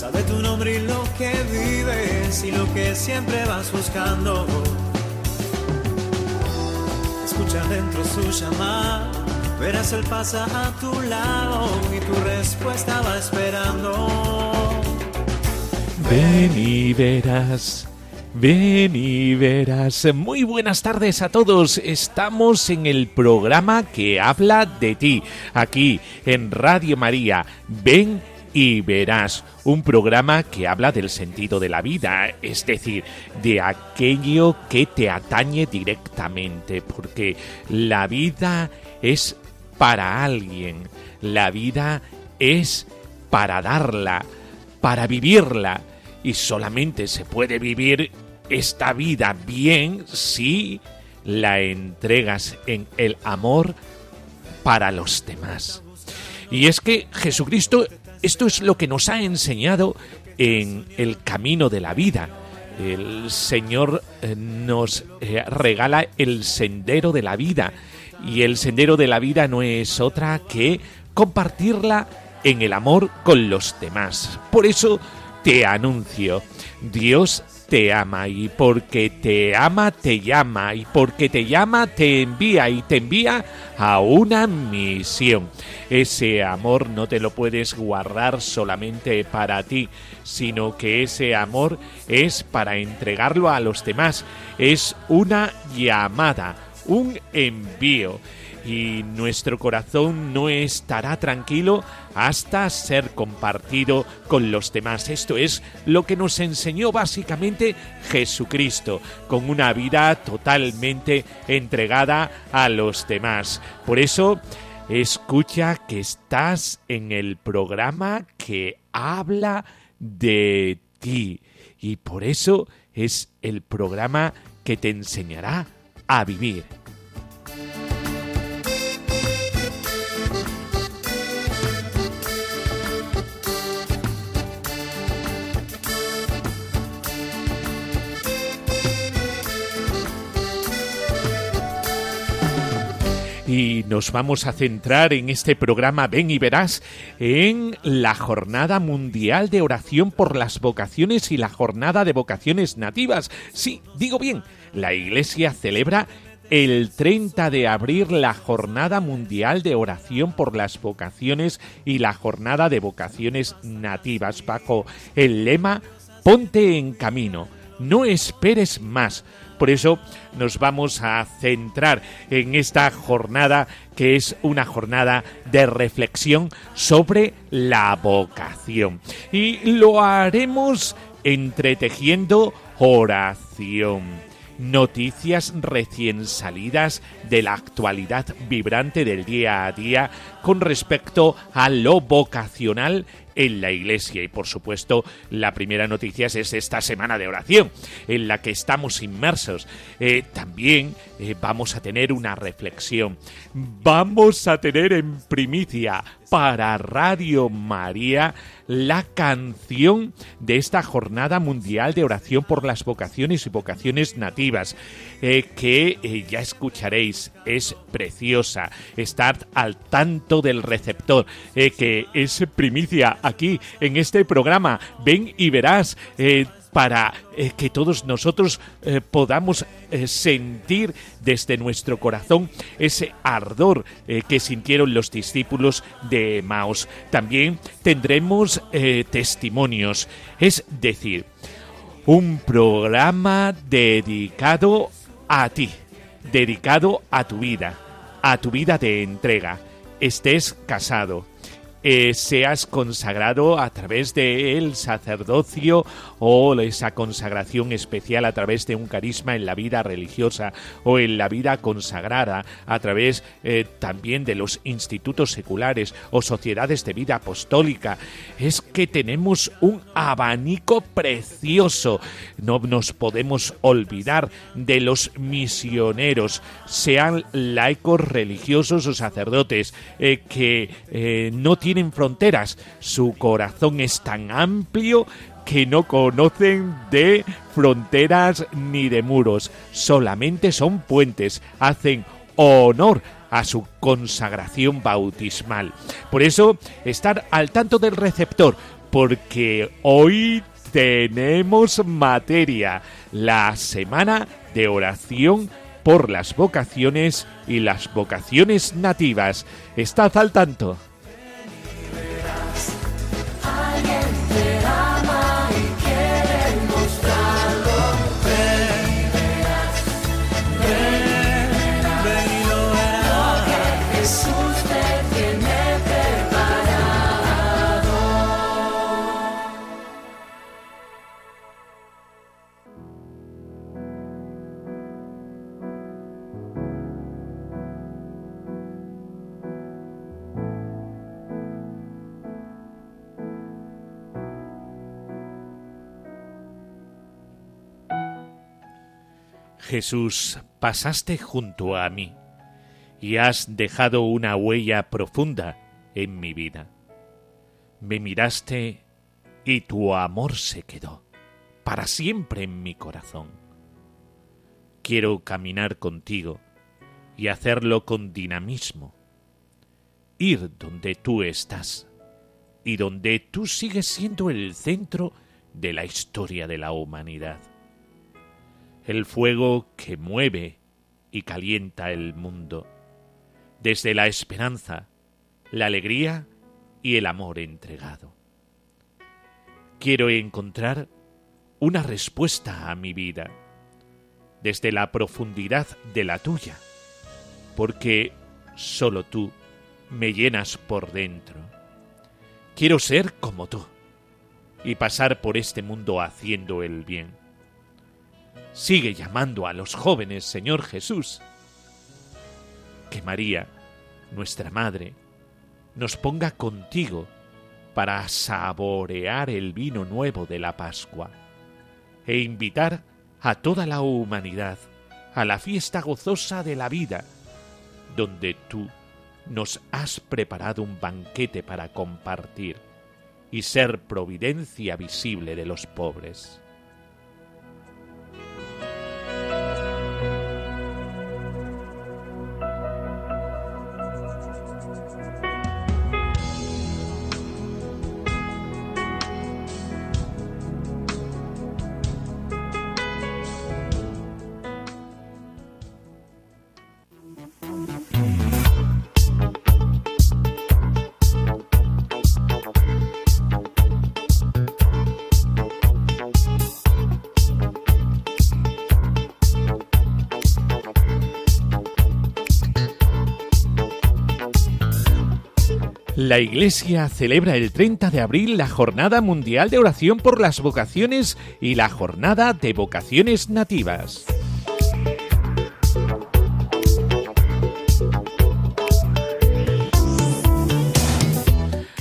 sabe tu nombre y lo que vives y lo que siempre vas buscando. Escucha dentro su llamada, verás él pasa a tu lado y tu respuesta va esperando. Ven y verás. Ven y verás. Muy buenas tardes a todos. Estamos en el programa que habla de ti, aquí en Radio María. Ven y verás. Un programa que habla del sentido de la vida, es decir, de aquello que te atañe directamente, porque la vida es para alguien, la vida es para darla, para vivirla y solamente se puede vivir esta vida bien si la entregas en el amor para los demás. Y es que Jesucristo, esto es lo que nos ha enseñado en el camino de la vida. El Señor eh, nos eh, regala el sendero de la vida. Y el sendero de la vida no es otra que compartirla en el amor con los demás. Por eso te anuncio, Dios te ama y porque te ama te llama y porque te llama te envía y te envía a una misión. Ese amor no te lo puedes guardar solamente para ti, sino que ese amor es para entregarlo a los demás. Es una llamada, un envío y nuestro corazón no estará tranquilo hasta ser compartido con los demás. Esto es lo que nos enseñó básicamente Jesucristo, con una vida totalmente entregada a los demás. Por eso, escucha que estás en el programa que habla de ti. Y por eso es el programa que te enseñará a vivir. Y nos vamos a centrar en este programa Ven y Verás en la Jornada Mundial de Oración por las Vocaciones y la Jornada de Vocaciones Nativas. Sí, digo bien, la Iglesia celebra el 30 de abril la Jornada Mundial de Oración por las Vocaciones y la Jornada de Vocaciones Nativas bajo el lema Ponte en camino, no esperes más por eso nos vamos a centrar en esta jornada que es una jornada de reflexión sobre la vocación. Y lo haremos entretejiendo oración noticias recién salidas de la actualidad vibrante del día a día con respecto a lo vocacional en la iglesia. Y por supuesto, la primera noticia es esta semana de oración en la que estamos inmersos. Eh, también eh, vamos a tener una reflexión. Vamos a tener en primicia para Radio María la canción de esta jornada mundial de oración por las vocaciones y vocaciones nativas, eh, que ya escucharéis, es preciosa. Estad al tanto del receptor, que es primicia aquí en este programa. Ven y verás. Eh, para eh, que todos nosotros eh, podamos sentir desde nuestro corazón ese ardor que sintieron los discípulos de Maos. También tendremos testimonios, es decir, un programa dedicado a ti, dedicado a tu vida, a tu vida de entrega, estés casado, eh, seas consagrado a través del sacerdocio o esa consagración especial a través de un carisma en la vida religiosa o en la vida consagrada a través eh, también de los institutos seculares o sociedades de vida apostólica. Es que tenemos un abanico precioso. No nos podemos olvidar de los misioneros, sean laicos religiosos o sacerdotes, eh, que no tienen tienen fronteras. Su corazón es tan amplio que no conocen de fronteras ni de muros. Solamente son puentes. Hacen honor a su consagración bautismal. Por eso, estar al tanto del receptor, porque hoy tenemos materia, la semana de oración por las vocaciones y las vocaciones nativas. Estad al tanto. Jesús, pasaste junto a mí y has dejado una huella profunda en mi vida. Me miraste y tu amor se quedó para siempre en mi corazón. Quiero caminar contigo y hacerlo con dinamismo, ir donde tú estás y donde tú sigues siendo el centro de la historia de la humanidad el fuego que mueve y calienta el mundo, desde la esperanza, la alegría y el amor entregado. Quiero encontrar una respuesta a mi vida, desde la profundidad de la tuya, porque solo tú me llenas por dentro. Quiero ser como tú y pasar por este mundo haciendo el bien Sigue llamando a los jóvenes, Señor Jesús. Que María, nuestra Madre, nos ponga contigo para saborear el vino nuevo de la Pascua e invitar a toda la humanidad a la fiesta gozosa de la vida, donde tú nos has preparado un banquete para compartir y ser providencia visible de los pobres. La Iglesia celebra el 30 de abril la Jornada Mundial de Oración por las Vocaciones y la Jornada de Vocaciones Nativas.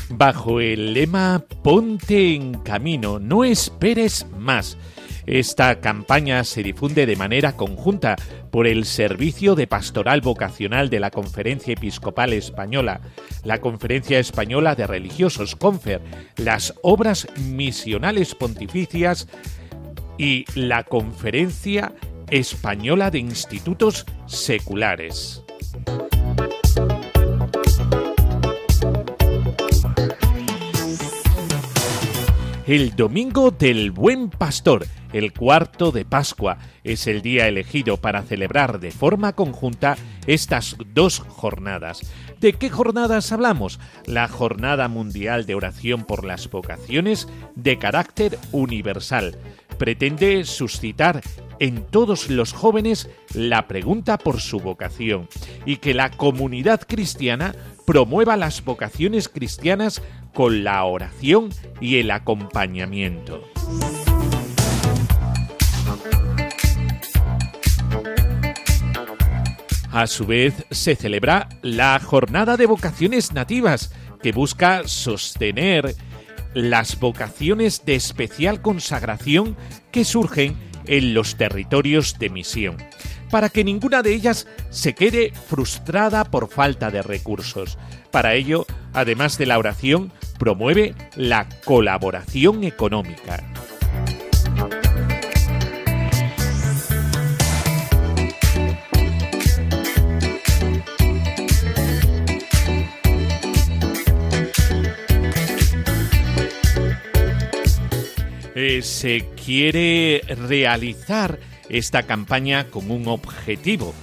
Bajo el lema Ponte en camino, no esperes más esta campaña se difunde de manera conjunta por el Servicio de Pastoral Vocacional de la Conferencia Episcopal Española, la Conferencia Española de Religiosos Confer, las Obras Misionales Pontificias y la Conferencia Española de Institutos Seculares. El Domingo del Buen Pastor el cuarto de Pascua es el día elegido para celebrar de forma conjunta estas dos jornadas. ¿De qué jornadas hablamos? La Jornada Mundial de Oración por las Vocaciones de carácter universal. Pretende suscitar en todos los jóvenes la pregunta por su vocación y que la comunidad cristiana promueva las vocaciones cristianas con la oración y el acompañamiento. A su vez, se celebra la Jornada de Vocaciones Nativas, que busca sostener las vocaciones de especial consagración que surgen en los territorios de misión, para que ninguna de ellas se quede frustrada por falta de recursos. Para ello, además de la oración, promueve la colaboración económica. Eh, quiere realizar esta campaña con un objetivo.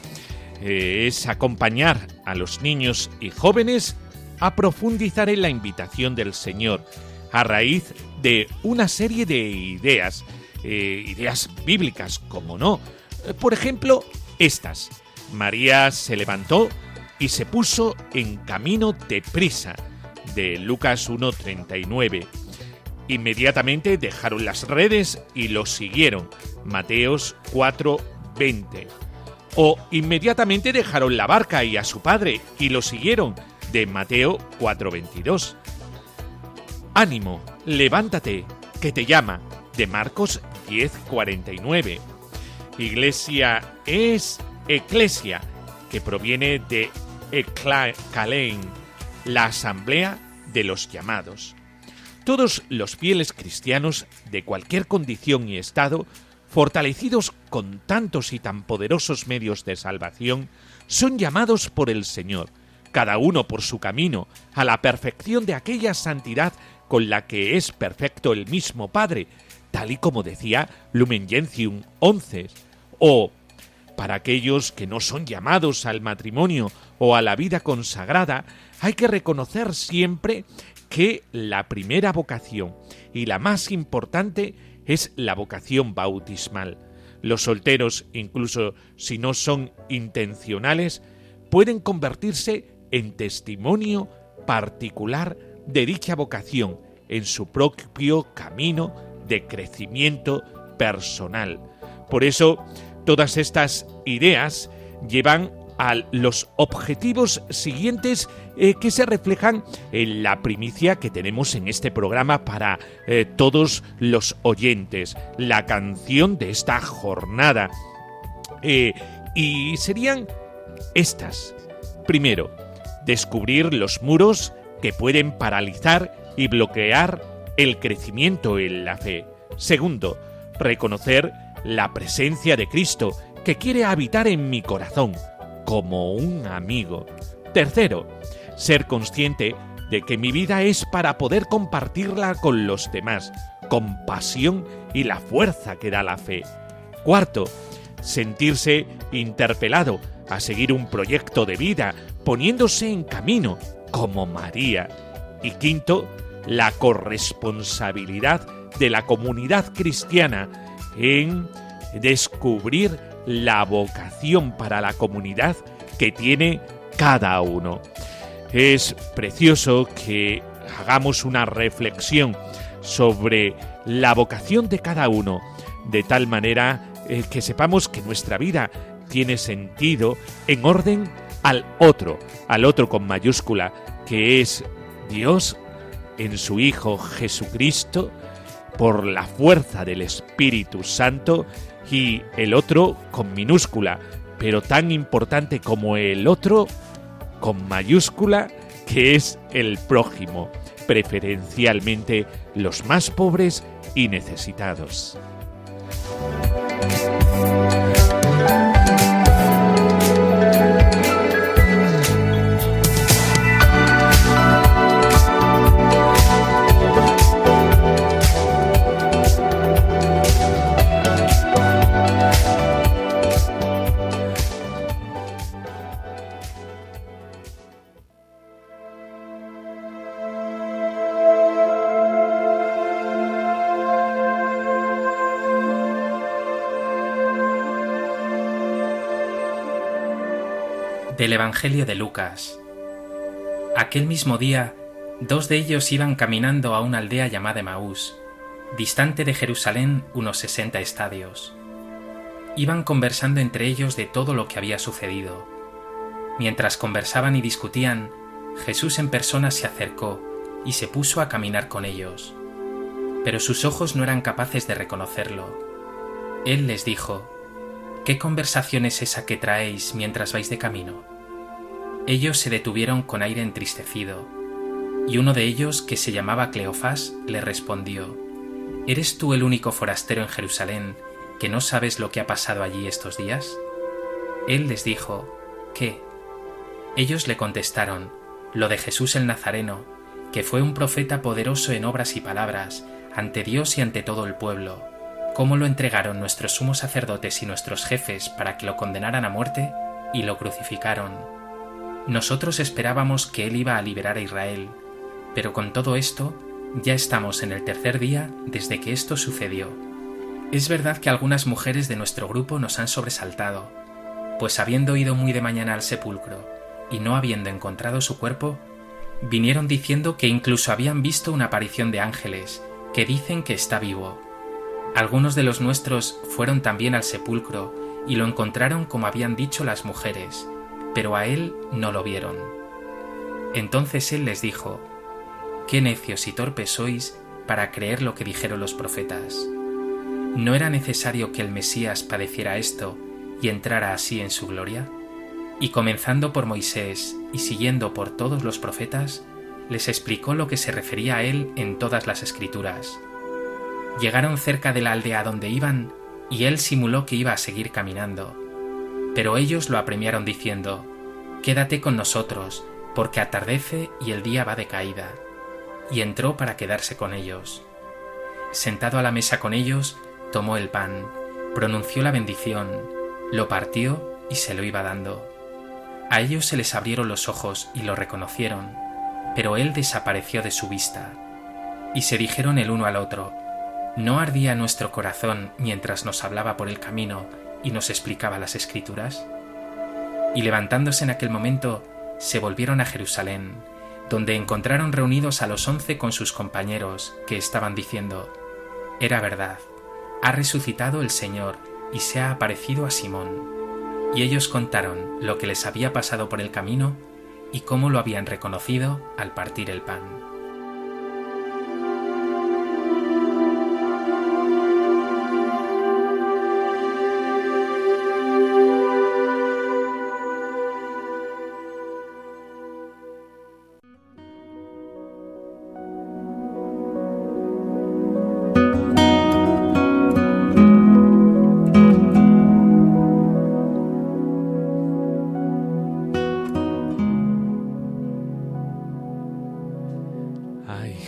Eh, es acompañar a los niños y jóvenes a profundizar en la invitación del Señor a raíz de una serie de ideas, eh, ideas bíblicas, como no. Por ejemplo, estas. María se levantó y se puso en camino de prisa, de Lucas 1.39. Inmediatamente dejaron las redes y los siguieron. Mateos 4:20. O inmediatamente dejaron la barca y a su padre y lo siguieron. De Mateo 4:22. Ánimo, levántate, que te llama. De Marcos 10:49. Iglesia es eclesia, que proviene de Ekalein, la asamblea de los llamados. Todos los fieles cristianos de cualquier condición y estado, fortalecidos con tantos y tan poderosos medios de salvación, son llamados por el Señor, cada uno por su camino, a la perfección de aquella santidad con la que es perfecto el mismo Padre, tal y como decía Lumen Gentium 11, o para aquellos que no son llamados al matrimonio o a la vida consagrada, hay que reconocer siempre que la primera vocación y la más importante es la vocación bautismal. Los solteros, incluso si no son intencionales, pueden convertirse en testimonio particular de dicha vocación en su propio camino de crecimiento personal. Por eso, todas estas ideas llevan a los objetivos siguientes eh, que se reflejan en la primicia que tenemos en este programa para eh, todos los oyentes, la canción de esta jornada. Eh, y serían estas. Primero, descubrir los muros que pueden paralizar y bloquear el crecimiento en la fe. Segundo, reconocer la presencia de Cristo que quiere habitar en mi corazón como un amigo. Tercero, ser consciente de que mi vida es para poder compartirla con los demás, con pasión y la fuerza que da la fe. Cuarto, sentirse interpelado a seguir un proyecto de vida, poniéndose en camino, como María. Y quinto, la corresponsabilidad de la comunidad cristiana en descubrir la vocación para la comunidad que tiene cada uno. Es precioso que hagamos una reflexión sobre la vocación de cada uno, de tal manera eh, que sepamos que nuestra vida tiene sentido en orden al otro, al otro con mayúscula, que es Dios en su Hijo Jesucristo, por la fuerza del Espíritu Santo y el otro con minúscula, pero tan importante como el otro con mayúscula, que es el prójimo, preferencialmente los más pobres y necesitados. Del Evangelio de Lucas. Aquel mismo día, dos de ellos iban caminando a una aldea llamada Maús, distante de Jerusalén unos sesenta estadios. Iban conversando entre ellos de todo lo que había sucedido. Mientras conversaban y discutían, Jesús en persona se acercó y se puso a caminar con ellos. Pero sus ojos no eran capaces de reconocerlo. Él les dijo, ¿Qué conversación es esa que traéis mientras vais de camino? Ellos se detuvieron con aire entristecido, y uno de ellos, que se llamaba Cleofás, le respondió, ¿Eres tú el único forastero en Jerusalén que no sabes lo que ha pasado allí estos días? Él les dijo, ¿qué? Ellos le contestaron, lo de Jesús el Nazareno, que fue un profeta poderoso en obras y palabras, ante Dios y ante todo el pueblo, cómo lo entregaron nuestros sumos sacerdotes y nuestros jefes para que lo condenaran a muerte y lo crucificaron. Nosotros esperábamos que él iba a liberar a Israel, pero con todo esto ya estamos en el tercer día desde que esto sucedió. Es verdad que algunas mujeres de nuestro grupo nos han sobresaltado, pues habiendo ido muy de mañana al sepulcro y no habiendo encontrado su cuerpo, vinieron diciendo que incluso habían visto una aparición de ángeles, que dicen que está vivo. Algunos de los nuestros fueron también al sepulcro y lo encontraron como habían dicho las mujeres, pero a él no lo vieron. Entonces él les dijo, Qué necios y torpes sois para creer lo que dijeron los profetas. ¿No era necesario que el Mesías padeciera esto y entrara así en su gloria? Y comenzando por Moisés y siguiendo por todos los profetas, les explicó lo que se refería a él en todas las escrituras. Llegaron cerca de la aldea donde iban y él simuló que iba a seguir caminando. Pero ellos lo apremiaron diciendo, Quédate con nosotros, porque atardece y el día va de caída. Y entró para quedarse con ellos. Sentado a la mesa con ellos, tomó el pan, pronunció la bendición, lo partió y se lo iba dando. A ellos se les abrieron los ojos y lo reconocieron, pero él desapareció de su vista. Y se dijeron el uno al otro, ¿no ardía nuestro corazón mientras nos hablaba por el camino y nos explicaba las escrituras? Y levantándose en aquel momento, se volvieron a Jerusalén, donde encontraron reunidos a los once con sus compañeros, que estaban diciendo, Era verdad, ha resucitado el Señor y se ha aparecido a Simón. Y ellos contaron lo que les había pasado por el camino y cómo lo habían reconocido al partir el pan.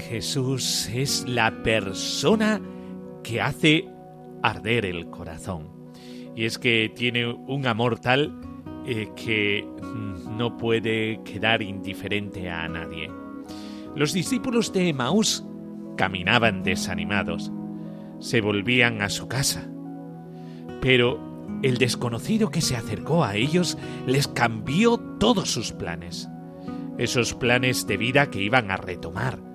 Jesús es la persona que hace arder el corazón. Y es que tiene un amor tal eh, que no puede quedar indiferente a nadie. Los discípulos de Emaús caminaban desanimados. Se volvían a su casa. Pero el desconocido que se acercó a ellos les cambió todos sus planes. Esos planes de vida que iban a retomar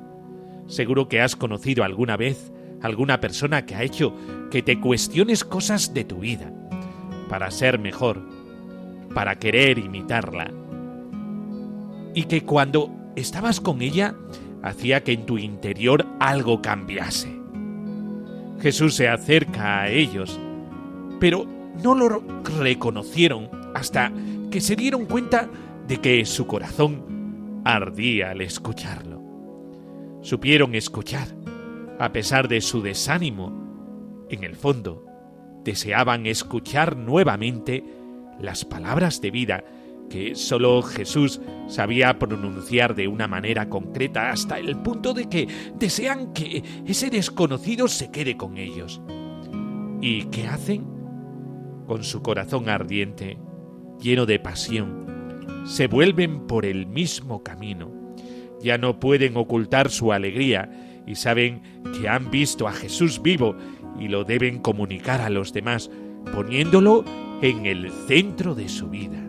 Seguro que has conocido alguna vez alguna persona que ha hecho que te cuestiones cosas de tu vida, para ser mejor, para querer imitarla. Y que cuando estabas con ella, hacía que en tu interior algo cambiase. Jesús se acerca a ellos, pero no lo reconocieron hasta que se dieron cuenta de que su corazón ardía al escucharlo supieron escuchar, a pesar de su desánimo. En el fondo, deseaban escuchar nuevamente las palabras de vida que sólo Jesús sabía pronunciar de una manera concreta hasta el punto de que desean que ese desconocido se quede con ellos. ¿Y qué hacen? Con su corazón ardiente, lleno de pasión, se vuelven por el mismo camino ya no pueden ocultar su alegría y saben que han visto a Jesús vivo y lo deben comunicar a los demás, poniéndolo en el centro de su vida.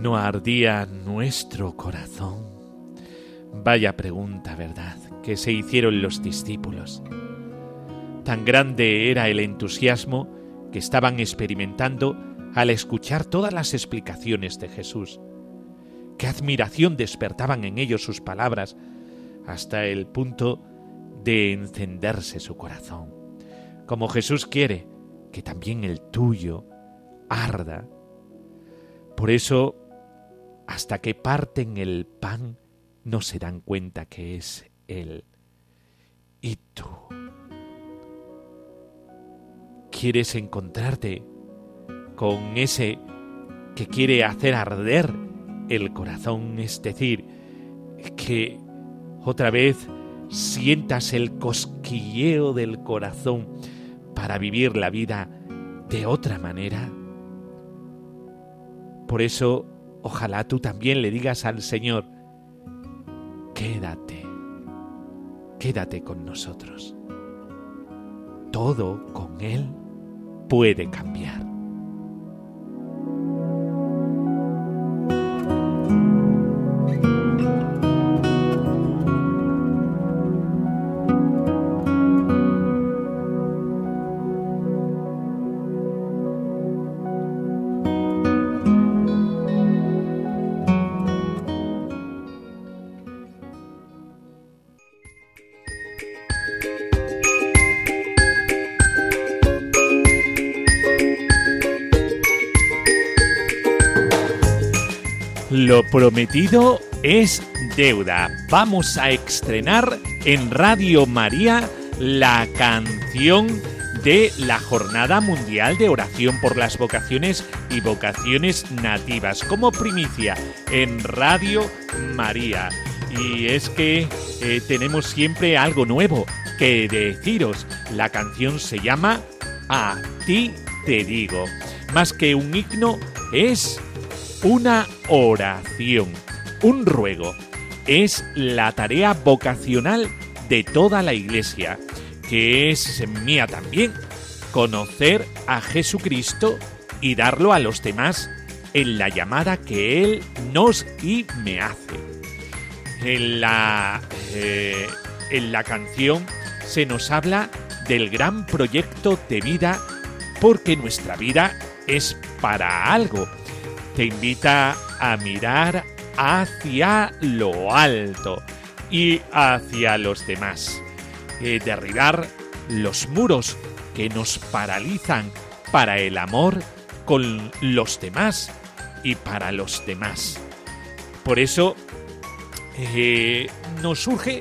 ¿No ardía nuestro corazón? Vaya pregunta, ¿verdad? Que se hicieron los discípulos. Tan grande era el entusiasmo que estaban experimentando al escuchar todas las explicaciones de Jesús. Qué admiración despertaban en ellos sus palabras hasta el punto de encenderse su corazón. Como Jesús quiere que también el tuyo arda. Por eso, hasta que parten el pan, no se dan cuenta que es Él. ¿Y tú? ¿Quieres encontrarte con ese que quiere hacer arder el corazón? Es decir, que otra vez sientas el cosquilleo del corazón para vivir la vida de otra manera. Por eso, ojalá tú también le digas al Señor, quédate, quédate con nosotros. Todo con Él puede cambiar. Lo prometido es deuda. Vamos a estrenar en Radio María la canción de la Jornada Mundial de Oración por las Vocaciones y Vocaciones Nativas como primicia en Radio María. Y es que eh, tenemos siempre algo nuevo que deciros. La canción se llama A ti te digo. Más que un himno, es una oración, un ruego. Es la tarea vocacional de toda la Iglesia, que es mía también, conocer a Jesucristo y darlo a los demás en la llamada que Él nos y me hace. En la, eh, en la canción se nos habla del gran proyecto de vida porque nuestra vida es para algo te invita a mirar hacia lo alto y hacia los demás. Eh, derribar los muros que nos paralizan para el amor con los demás y para los demás. Por eso eh, nos surge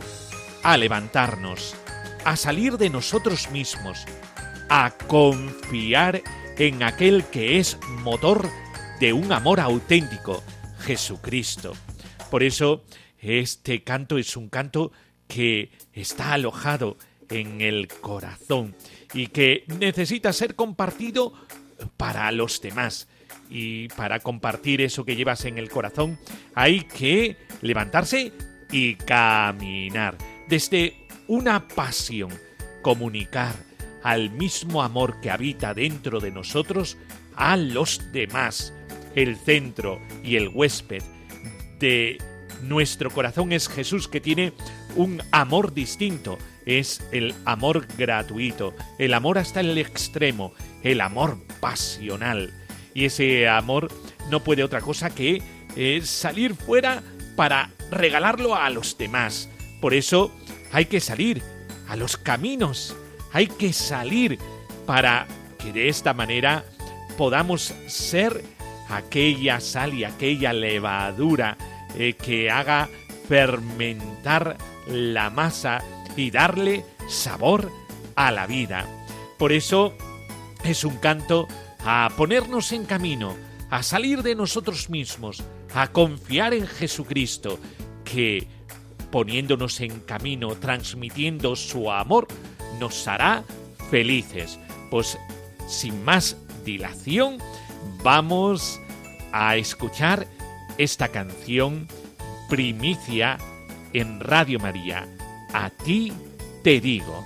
a levantarnos, a salir de nosotros mismos, a confiar en aquel que es motor de un amor auténtico, Jesucristo. Por eso este canto es un canto que está alojado en el corazón y que necesita ser compartido para los demás. Y para compartir eso que llevas en el corazón hay que levantarse y caminar desde una pasión, comunicar al mismo amor que habita dentro de nosotros a los demás el centro y el huésped de nuestro corazón es Jesús que tiene un amor distinto, es el amor gratuito, el amor hasta el extremo, el amor pasional. Y ese amor no puede otra cosa que eh, salir fuera para regalarlo a los demás. Por eso hay que salir a los caminos, hay que salir para que de esta manera podamos ser aquella sal y aquella levadura eh, que haga fermentar la masa y darle sabor a la vida. Por eso es un canto a ponernos en camino, a salir de nosotros mismos, a confiar en Jesucristo, que poniéndonos en camino, transmitiendo su amor, nos hará felices. Pues sin más vamos a escuchar esta canción primicia en Radio María. A ti te digo.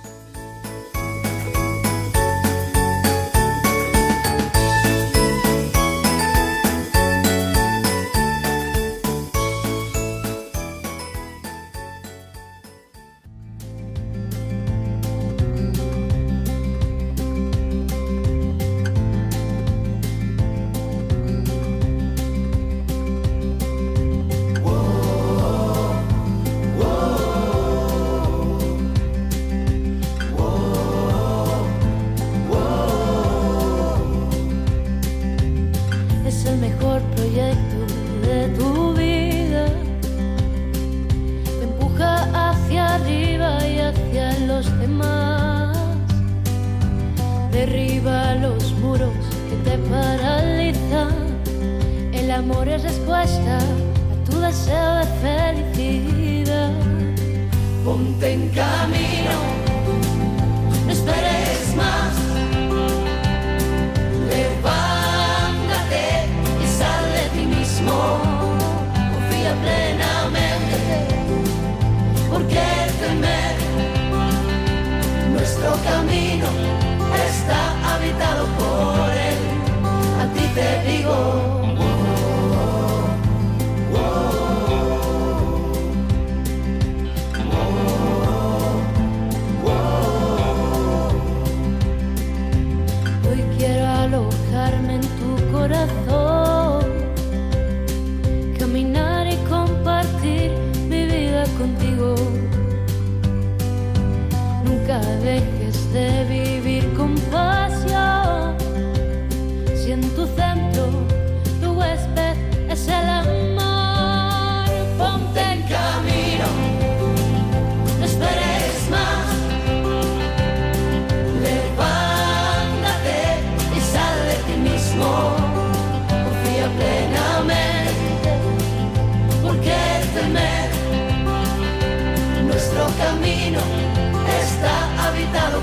Alojarme en tu corazón,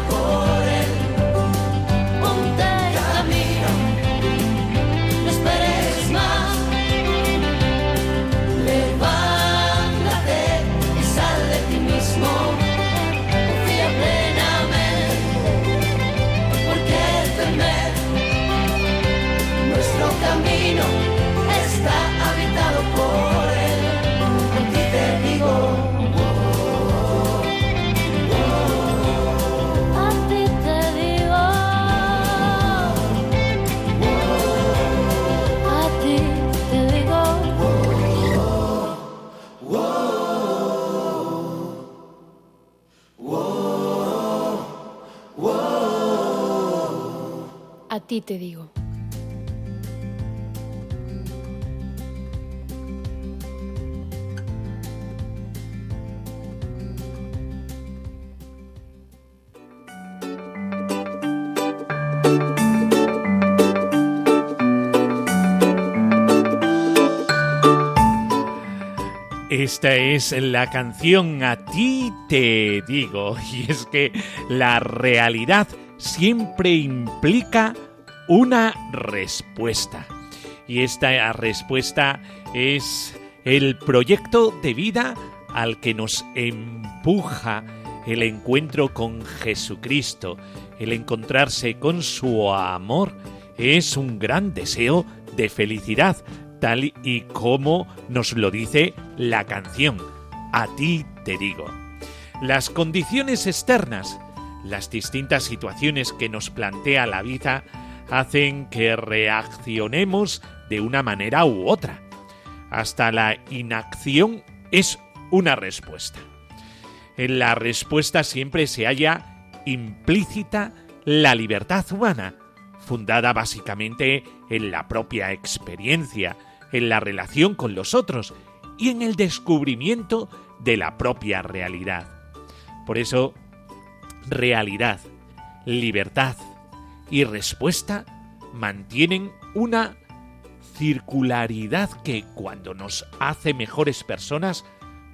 por ti te digo. Esta es la canción A ti te digo. Y es que la realidad siempre implica una respuesta. Y esta respuesta es el proyecto de vida al que nos empuja el encuentro con Jesucristo. El encontrarse con su amor es un gran deseo de felicidad, tal y como nos lo dice la canción. A ti te digo. Las condiciones externas, las distintas situaciones que nos plantea la vida, hacen que reaccionemos de una manera u otra. Hasta la inacción es una respuesta. En la respuesta siempre se halla implícita la libertad humana, fundada básicamente en la propia experiencia, en la relación con los otros y en el descubrimiento de la propia realidad. Por eso, realidad, libertad y respuesta mantienen una circularidad que cuando nos hace mejores personas,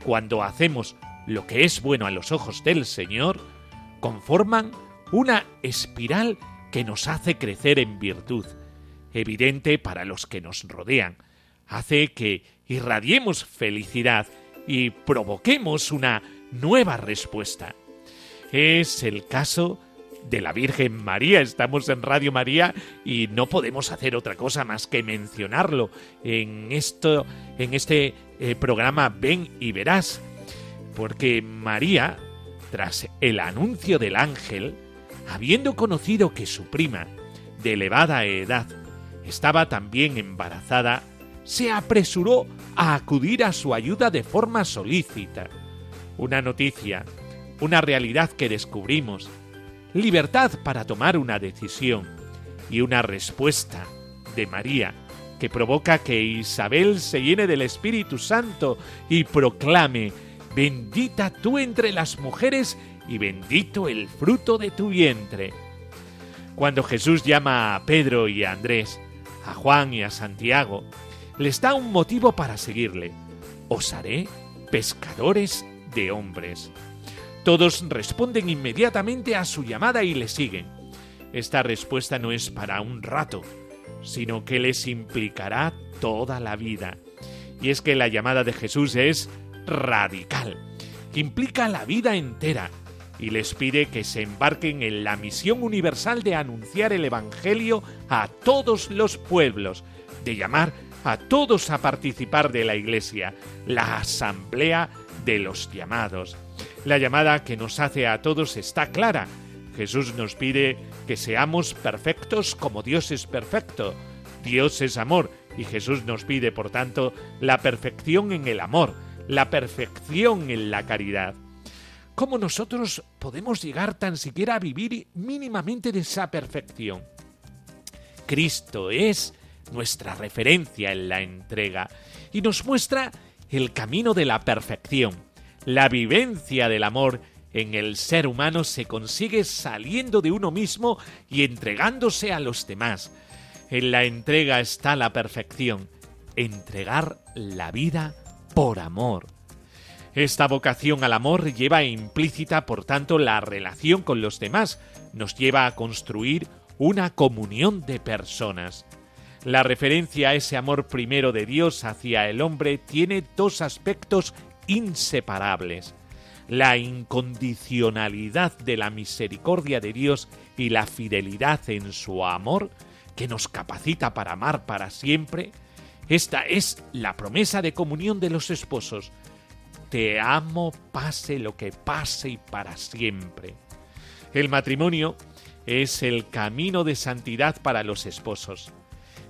cuando hacemos lo que es bueno a los ojos del Señor, conforman una espiral que nos hace crecer en virtud, evidente para los que nos rodean, hace que irradiemos felicidad y provoquemos una nueva respuesta. Es el caso de la Virgen María. Estamos en Radio María y no podemos hacer otra cosa más que mencionarlo en esto, en este eh, programa Ven y verás, porque María, tras el anuncio del ángel, habiendo conocido que su prima, de elevada edad, estaba también embarazada, se apresuró a acudir a su ayuda de forma solícita. Una noticia, una realidad que descubrimos, libertad para tomar una decisión y una respuesta de María que provoca que Isabel se llene del Espíritu Santo y proclame, bendita tú entre las mujeres y bendito el fruto de tu vientre. Cuando Jesús llama a Pedro y a Andrés, a Juan y a Santiago, les da un motivo para seguirle. Os haré pescadores de hombres. Todos responden inmediatamente a su llamada y le siguen. Esta respuesta no es para un rato, sino que les implicará toda la vida. Y es que la llamada de Jesús es radical, implica la vida entera, y les pide que se embarquen en la misión universal de anunciar el Evangelio a todos los pueblos, de llamar a todos a participar de la Iglesia, la asamblea de los llamados. La llamada que nos hace a todos está clara. Jesús nos pide que seamos perfectos como Dios es perfecto. Dios es amor y Jesús nos pide, por tanto, la perfección en el amor, la perfección en la caridad. ¿Cómo nosotros podemos llegar tan siquiera a vivir mínimamente de esa perfección? Cristo es nuestra referencia en la entrega y nos muestra el camino de la perfección. La vivencia del amor en el ser humano se consigue saliendo de uno mismo y entregándose a los demás. En la entrega está la perfección, entregar la vida por amor. Esta vocación al amor lleva implícita, por tanto, la relación con los demás, nos lleva a construir una comunión de personas. La referencia a ese amor primero de Dios hacia el hombre tiene dos aspectos inseparables. La incondicionalidad de la misericordia de Dios y la fidelidad en su amor, que nos capacita para amar para siempre. Esta es la promesa de comunión de los esposos. Te amo pase lo que pase y para siempre. El matrimonio es el camino de santidad para los esposos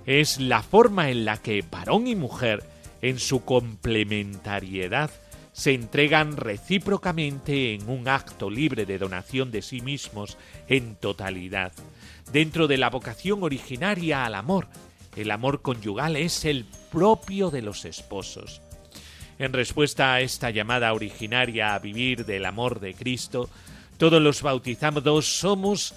es la forma en la que varón y mujer, en su complementariedad, se entregan recíprocamente en un acto libre de donación de sí mismos en totalidad. Dentro de la vocación originaria al amor, el amor conyugal es el propio de los esposos. En respuesta a esta llamada originaria a vivir del amor de Cristo, todos los bautizados somos,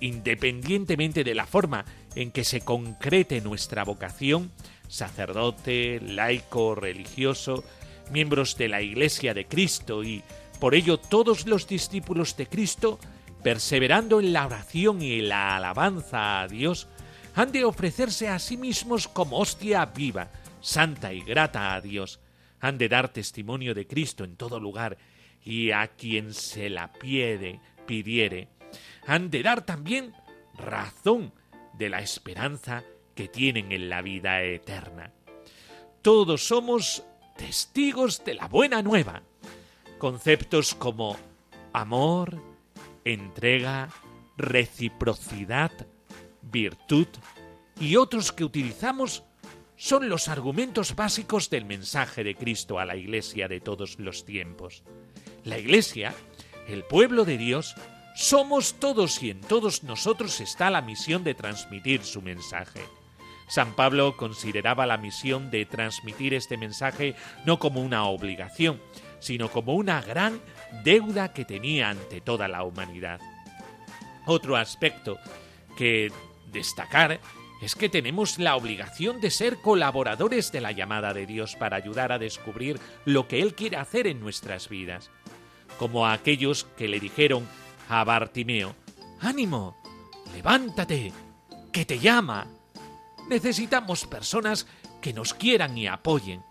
independientemente de la forma en que se concrete nuestra vocación, sacerdote, laico, religioso, miembros de la Iglesia de Cristo y, por ello, todos los discípulos de Cristo, perseverando en la oración y la alabanza a Dios, han de ofrecerse a sí mismos como hostia viva, santa y grata a Dios, han de dar testimonio de Cristo en todo lugar, y a quien se la piede, pidiere, han de dar también razón de la esperanza que tienen en la vida eterna. Todos somos testigos de la buena nueva. Conceptos como amor, entrega, reciprocidad, virtud y otros que utilizamos son los argumentos básicos del mensaje de Cristo a la Iglesia de todos los tiempos. La Iglesia, el pueblo de Dios, somos todos y en todos nosotros está la misión de transmitir su mensaje. San Pablo consideraba la misión de transmitir este mensaje no como una obligación, sino como una gran deuda que tenía ante toda la humanidad. Otro aspecto que destacar es que tenemos la obligación de ser colaboradores de la llamada de Dios para ayudar a descubrir lo que Él quiere hacer en nuestras vidas, como a aquellos que le dijeron a Bartimeo, ánimo, levántate, que te llama. Necesitamos personas que nos quieran y apoyen,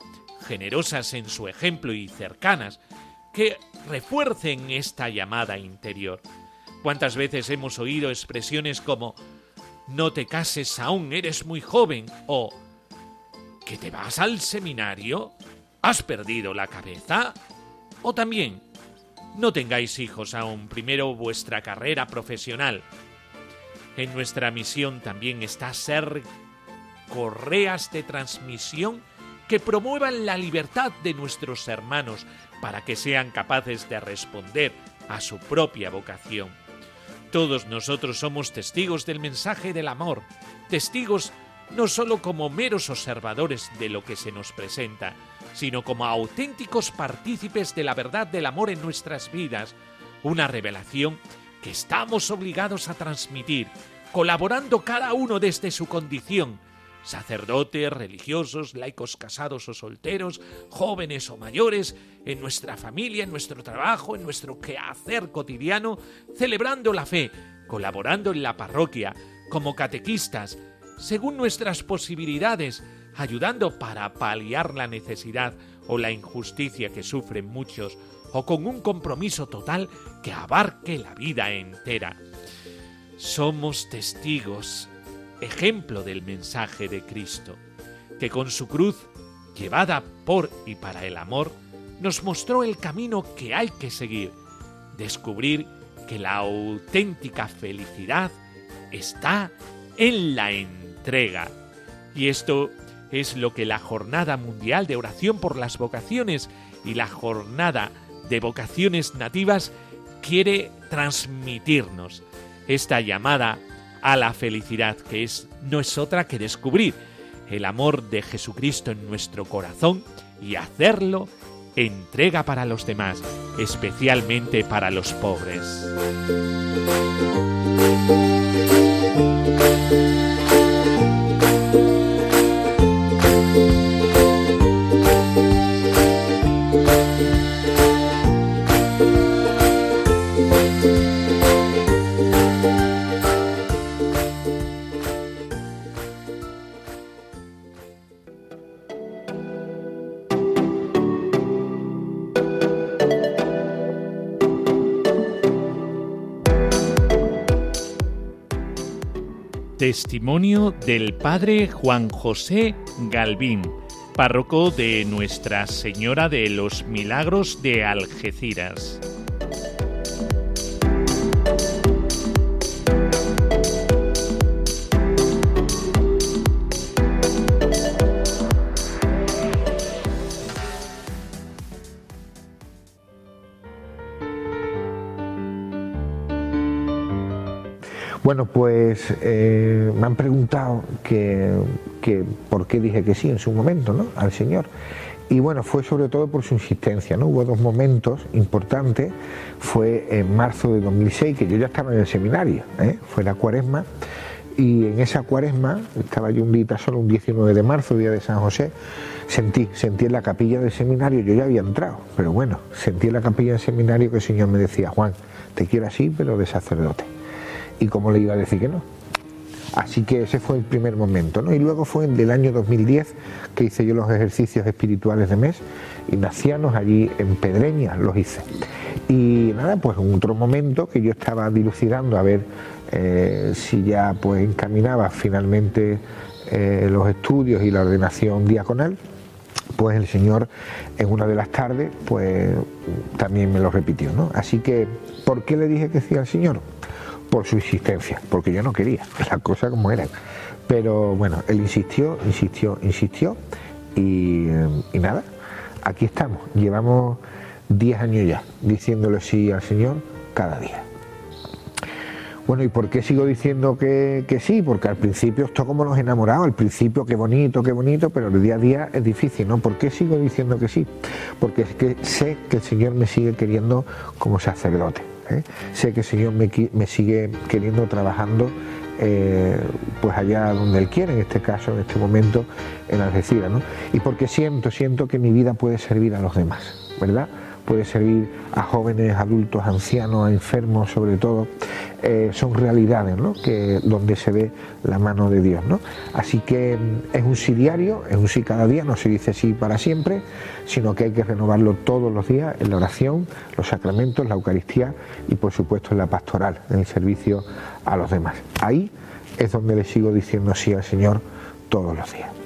generosas en su ejemplo y cercanas, que refuercen esta llamada interior. ¿Cuántas veces hemos oído expresiones como no te cases aún, eres muy joven o ¿que te vas al seminario? ¿Has perdido la cabeza? O también no tengáis hijos aún, primero vuestra carrera profesional. En nuestra misión también está ser correas de transmisión que promuevan la libertad de nuestros hermanos para que sean capaces de responder a su propia vocación. Todos nosotros somos testigos del mensaje del amor, testigos no solo como meros observadores de lo que se nos presenta, sino como auténticos partícipes de la verdad del amor en nuestras vidas, una revelación que estamos obligados a transmitir, colaborando cada uno desde su condición, sacerdotes, religiosos, laicos casados o solteros, jóvenes o mayores, en nuestra familia, en nuestro trabajo, en nuestro quehacer cotidiano, celebrando la fe, colaborando en la parroquia, como catequistas, según nuestras posibilidades, ayudando para paliar la necesidad o la injusticia que sufren muchos, o con un compromiso total que abarque la vida entera. Somos testigos ejemplo del mensaje de Cristo, que con su cruz, llevada por y para el amor, nos mostró el camino que hay que seguir, descubrir que la auténtica felicidad está en la entrega. Y esto es lo que la Jornada Mundial de Oración por las Vocaciones y la Jornada de Vocaciones Nativas quiere transmitirnos. Esta llamada a la felicidad, que es, no es otra que descubrir el amor de Jesucristo en nuestro corazón y hacerlo entrega para los demás, especialmente para los pobres. Testimonio del Padre Juan José Galvín, párroco de Nuestra Señora de los Milagros de Algeciras. Bueno, pues eh, me han preguntado que, por qué dije que sí en su momento, ¿no? Al Señor. Y bueno, fue sobre todo por su insistencia, ¿no? Hubo dos momentos importantes. Fue en marzo de 2006, que yo ya estaba en el seminario, ¿eh? fue la cuaresma. Y en esa cuaresma, estaba yo un día solo, un 19 de marzo, día de San José, sentí, sentí en la capilla del seminario, yo ya había entrado, pero bueno, sentí en la capilla del seminario que el Señor me decía, Juan, te quiero así, pero de sacerdote y cómo le iba a decir que no. Así que ese fue el primer momento, ¿no? Y luego fue en el año 2010 que hice yo los ejercicios espirituales de mes, ignacianos, allí en Pedreña los hice. Y nada, pues otro momento que yo estaba dilucidando a ver eh, si ya pues encaminaba finalmente eh, los estudios y la ordenación diaconal, pues el Señor en una de las tardes pues también me lo repitió, ¿no? Así que, ¿por qué le dije que sí al Señor? Por su insistencia, porque yo no quería, las cosas como eran. Pero bueno, él insistió, insistió, insistió y, nada, aquí estamos. Llevamos 10 años ya diciéndole sí al Señor cada día. Bueno, ¿y por qué sigo diciendo que, que, sí? Porque al principio esto como los enamorados, al principio qué bonito, qué bonito, pero el día a día es difícil, ¿no? ¿Por qué sigo diciendo que sí? Porque es que sé que el Señor me sigue queriendo como sacerdote. ¿Eh? Sé que el Señor me, sigue queriendo trabajando eh, pues allá donde Él quiere, en este caso, en este momento, en Algeciras, ¿no? Y porque siento, siento que mi vida puede servir a los demás, ¿verdad? Puede servir a jóvenes, adultos, ancianos, a enfermos sobre todo, eh, son realidades ¿no? que, donde se ve la mano de Dios. ¿no? Así que mm, es un sí diario, es un sí cada día, no se dice sí para siempre, sino que hay que renovarlo todos los días en la oración, los sacramentos, la Eucaristía y por supuesto en la pastoral, en el servicio a los demás. Ahí es donde le sigo diciendo sí al Señor todos los días.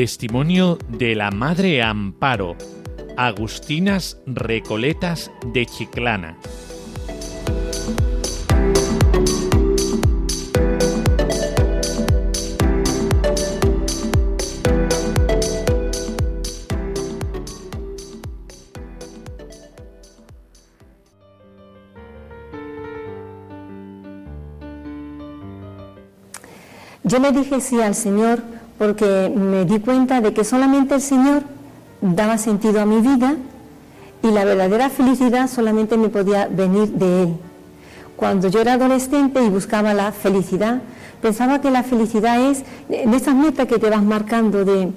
Testimonio de la Madre Amparo, Agustinas Recoletas de Chiclana. Yo le dije sí al Señor porque me di cuenta de que solamente el Señor daba sentido a mi vida y la verdadera felicidad solamente me podía venir de Él. Cuando yo era adolescente y buscaba la felicidad, pensaba que la felicidad es en esas metas que te vas marcando de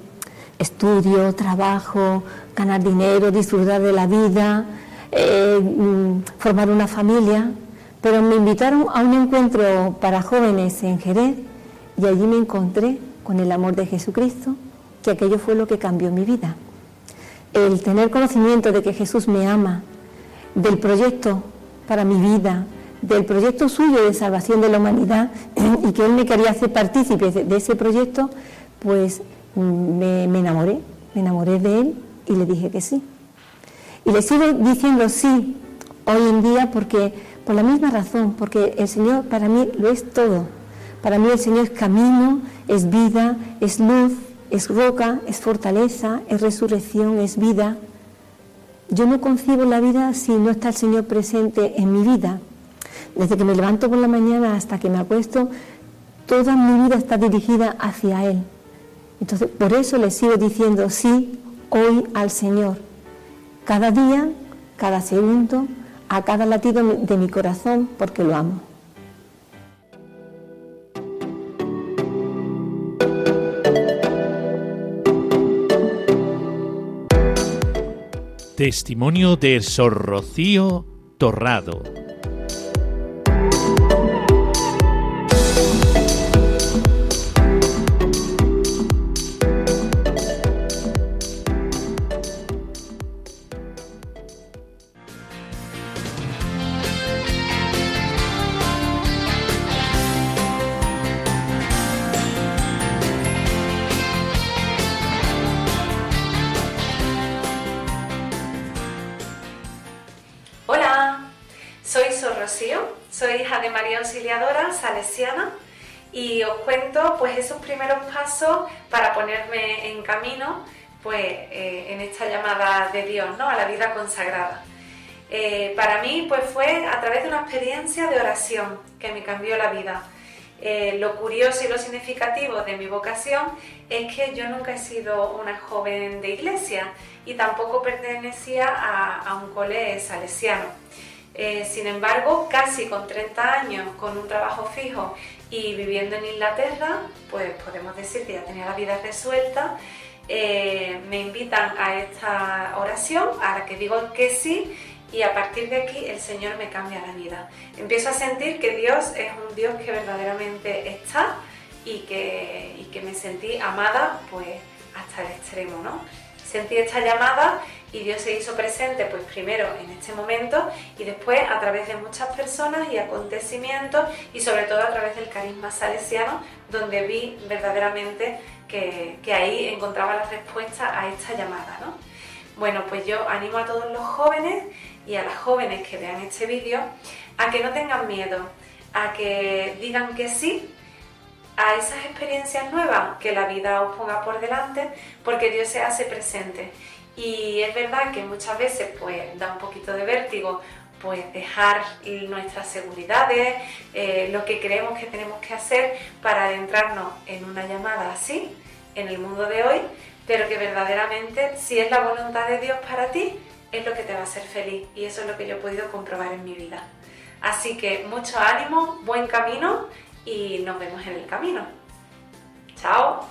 estudio, trabajo, ganar dinero, disfrutar de la vida, eh, mm, formar una familia. Pero me invitaron a un encuentro para jóvenes en Jerez y allí me encontré con el amor de Jesucristo, que aquello fue lo que cambió mi vida. El tener conocimiento de que Jesús me ama, del proyecto para mi vida, del proyecto suyo de salvación de la humanidad y que Él me quería hacer partícipe de, ese proyecto, pues me, me enamoré, me enamoré de Él y le dije que sí. Y le sigo diciendo sí hoy en día porque por la misma razón, porque el Señor para mí lo es todo. Para mí el Señor es camino, es vida, es luz, es roca, es fortaleza, es resurrección, es vida. Yo no concibo la vida si no está el Señor presente en mi vida. Desde que me levanto por la mañana hasta que me acuesto, toda mi vida está dirigida hacia Él. Entonces, por eso le sigo diciendo sí hoy al Señor. Cada día, cada segundo, a cada latido de mi corazón, porque lo amo. Testimonio de Sor Rocío Torrado. Os cuento pues esos primeros pasos para ponerme en camino pues eh, en esta llamada de Dios, ¿no? A la vida consagrada. Eh, para mí pues fue a través de una experiencia de oración que me cambió la vida. Eh, lo curioso y lo significativo de mi vocación es que yo nunca he sido una joven de iglesia y tampoco pertenecía a, un cole salesiano. sin embargo, casi con 30 años, con un trabajo fijo y viviendo en Inglaterra, pues podemos decir que ya tenía la vida resuelta. Eh, me invitan a esta oración, a la que digo que sí, y a partir de aquí el Señor me cambia la vida. Empiezo a sentir que Dios es un Dios que verdaderamente está y que, y que me sentí amada pues hasta el extremo, ¿no? Sentí esta llamada y Dios se hizo presente pues primero en este momento y después a través de muchas personas y acontecimientos y sobre todo a través del carisma salesiano donde vi verdaderamente que, ahí encontraba la respuesta a esta llamada. ¿no? Bueno, pues yo animo a todos los jóvenes y a las jóvenes que vean este vídeo a que no tengan miedo, a que digan que sí a esas experiencias nuevas que la vida os ponga por delante, porque Dios se hace presente y es verdad que muchas veces pues da un poquito de vértigo pues dejar nuestras seguridades, eh, lo que creemos que tenemos que hacer para adentrarnos en una llamada así, en el mundo de hoy, pero que verdaderamente si es la voluntad de Dios para ti, es lo que te va a hacer feliz y eso es lo que yo he podido comprobar en mi vida. Así que mucho ánimo, buen camino y nos vemos en el camino. Chao.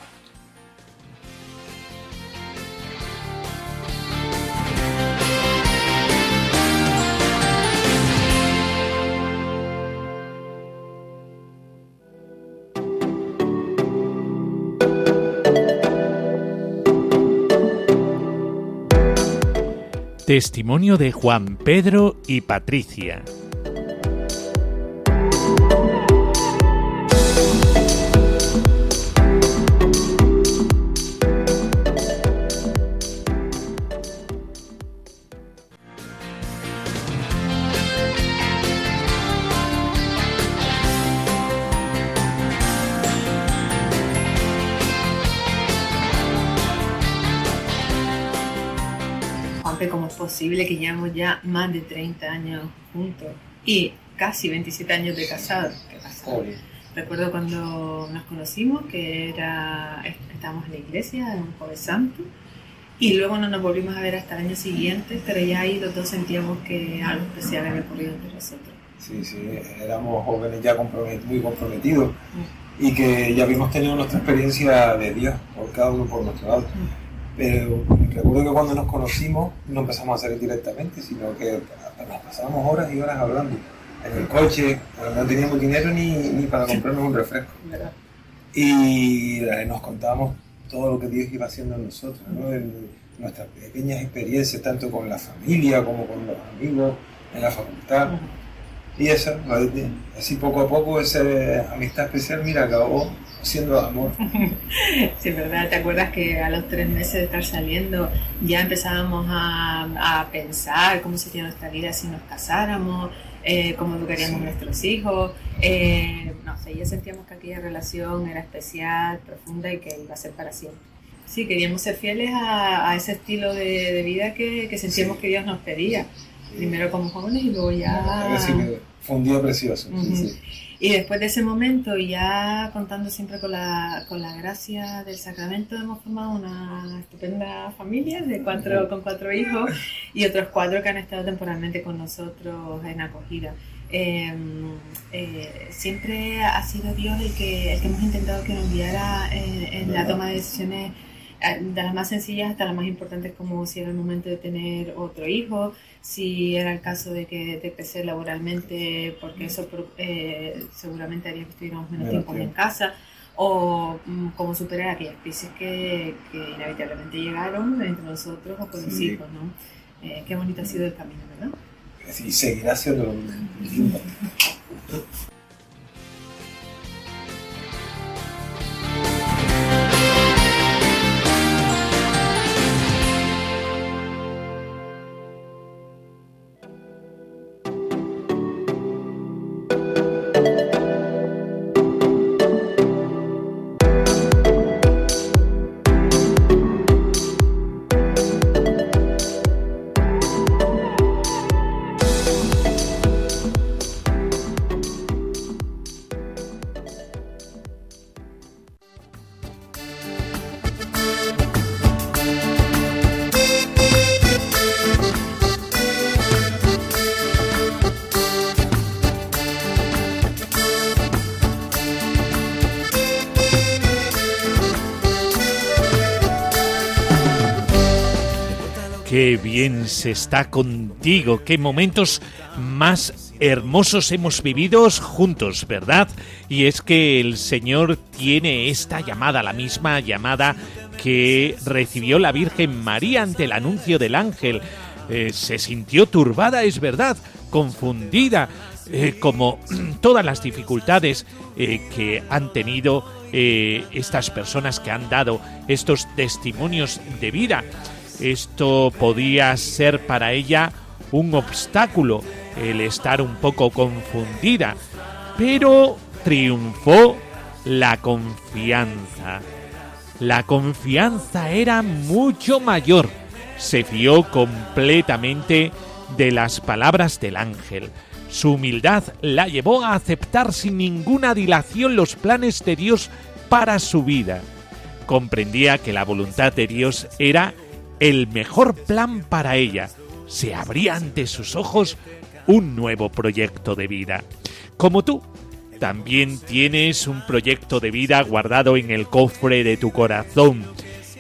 Testimonio de Juan Pedro y Patricia. Posible que llevamos ya más de 30 años juntos y casi 27 años de casado, Recuerdo cuando nos conocimos que era, estábamos en la iglesia, en un jueves santo, y luego no nos volvimos a ver hasta el año siguiente, pero ya ahí los dos sentíamos que algo especial había ocurrido entre nosotros. Sí, sí, éramos jóvenes ya muy comprometidos y que ya habíamos tenido nuestra experiencia de Dios, por cada uno por nuestro lado. Pero recuerdo que cuando nos conocimos no empezamos a salir directamente, sino que nos pasábamos horas y horas hablando en el coche, no teníamos dinero ni, ni para comprarnos un refresco. Y eh, nos contábamos todo lo que Dios iba haciendo en nosotros, nuestras pequeñas experiencias, tanto con la familia como con los amigos, en la facultad. Y eso, así poco a poco, esa amistad especial, mira, acabó siendo amor. Sí, verdad. ¿Te acuerdas que a los tres meses de estar saliendo ya empezábamos a, a pensar cómo sería nuestra vida si nos casáramos? eh, cómo educaríamos a nuestros hijos. Eh, no sé, ya sentíamos que aquella relación era especial, profunda y que iba a ser para siempre. Sí, queríamos ser fieles a, ese estilo de, vida que, que sentíamos que Dios nos pedía. Primero como jóvenes y luego ya... fue un día precioso. Y después de ese momento, y ya contando siempre con la, con la gracia del sacramento, hemos formado una estupenda familia de cuatro, con cuatro hijos y otros cuatro que han estado temporalmente con nosotros en acogida. Em, eh, siempre ha sido Dios el que, el que hemos intentado que nos guiara en la toma de decisiones eh, de las más sencillas hasta las más importantes como si era el momento de tener otro hijo, si era el caso de que de crecer laboralmente porque eso eh, seguramente haría que estuviéramos menos tiempo en casa o mm, cómo superar aquellas crisis que, que, inevitablemente llegaron entre nosotros o con los hijos, ¿no? Eh, qué bonito ha sido el camino, ¿verdad? Y seguirá siendo Se está contigo, qué momentos más hermosos hemos vivido juntos, ¿verdad? Y es que el Señor tiene esta llamada, la misma llamada que recibió la Virgen María ante el anuncio del ángel. Eh, se sintió turbada, es verdad, confundida, eh, como todas las dificultades eh, que han tenido estas personas que han dado estos testimonios de vida. Esto podía ser para ella un obstáculo, el estar un poco confundida, pero triunfó la confianza. La confianza era mucho mayor. Se fió completamente de las palabras del ángel. Su humildad la llevó a aceptar sin ninguna dilación los planes de Dios para su vida. Comprendía que la voluntad de Dios era el mejor plan para ella. Se abría ante sus ojos un nuevo proyecto de vida. Como tú, también tienes un proyecto de vida guardado en el cofre de tu corazón.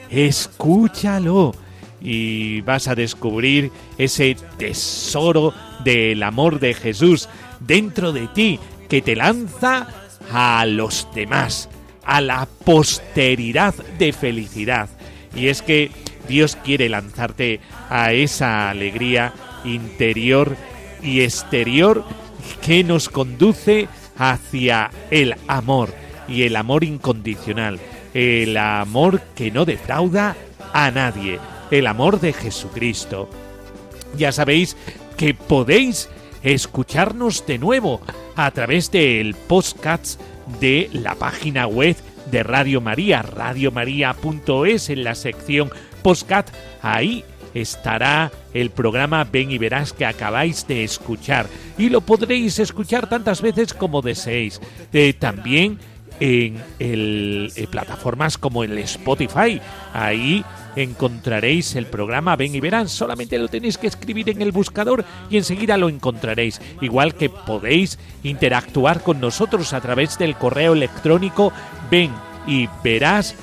Escúchalo y vas a descubrir ese tesoro del amor de Jesús dentro de ti que te lanza a los demás, a la posteridad de felicidad. Y es que Dios quiere lanzarte a esa alegría interior y exterior que nos conduce hacia el amor y el amor incondicional, el amor que no defrauda a nadie, el amor de Jesucristo. Ya sabéis que podéis escucharnos de nuevo a través del podcast de la página web de Radio María, radiomaria.es en la sección postcat, ahí estará el programa Ven y Verás que acabáis de escuchar y lo podréis escuchar tantas veces como deseéis. Eh, también en eh, plataformas como el Spotify. Ahí encontraréis el programa Ven y Verán. Solamente lo tenéis que escribir en el buscador y enseguida lo encontraréis. Igual que podéis interactuar con nosotros a través del correo electrónico Ven y Verás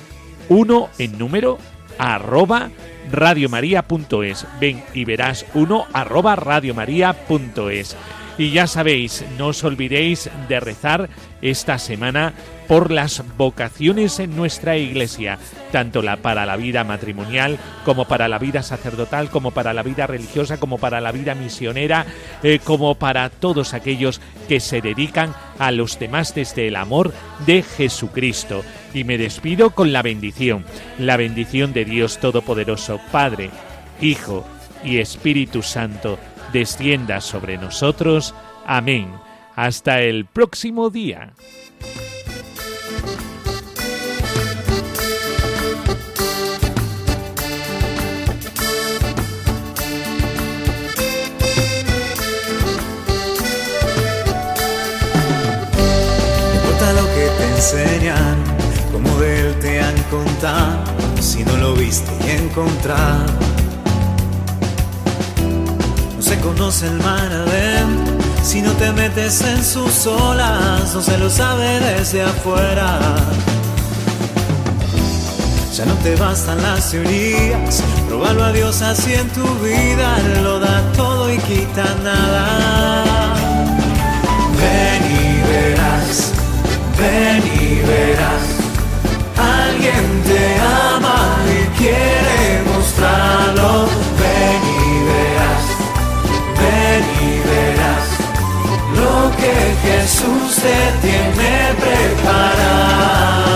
1 en número arroba radiomaria.es. Ven y verás 1 arroba radiomaria.es. Y ya sabéis, no os olvidéis de rezar esta semana por las vocaciones en nuestra iglesia, tanto la para la vida matrimonial como para la vida sacerdotal, como para la vida religiosa, como para la vida misionera, eh, como para todos aquellos que se dedican a los demás desde el amor de Jesucristo. Y me despido con la bendición, la bendición de Dios Todopoderoso, Padre, Hijo y Espíritu Santo descienda sobre nosotros. Amén. Hasta el próximo día. lo que te enseñan, como de él te han contado, si no lo viste y encontrar se conoce el mar adentro. Si no te metes en sus olas, no se lo sabe desde afuera. Ya no te bastan las teorías, probarlo a Dios así en tu vida, lo da todo y quita nada. Ven y verás, ven y verás, alguien te ama y quiere mostrarlo. que Jesús te tiene preparado.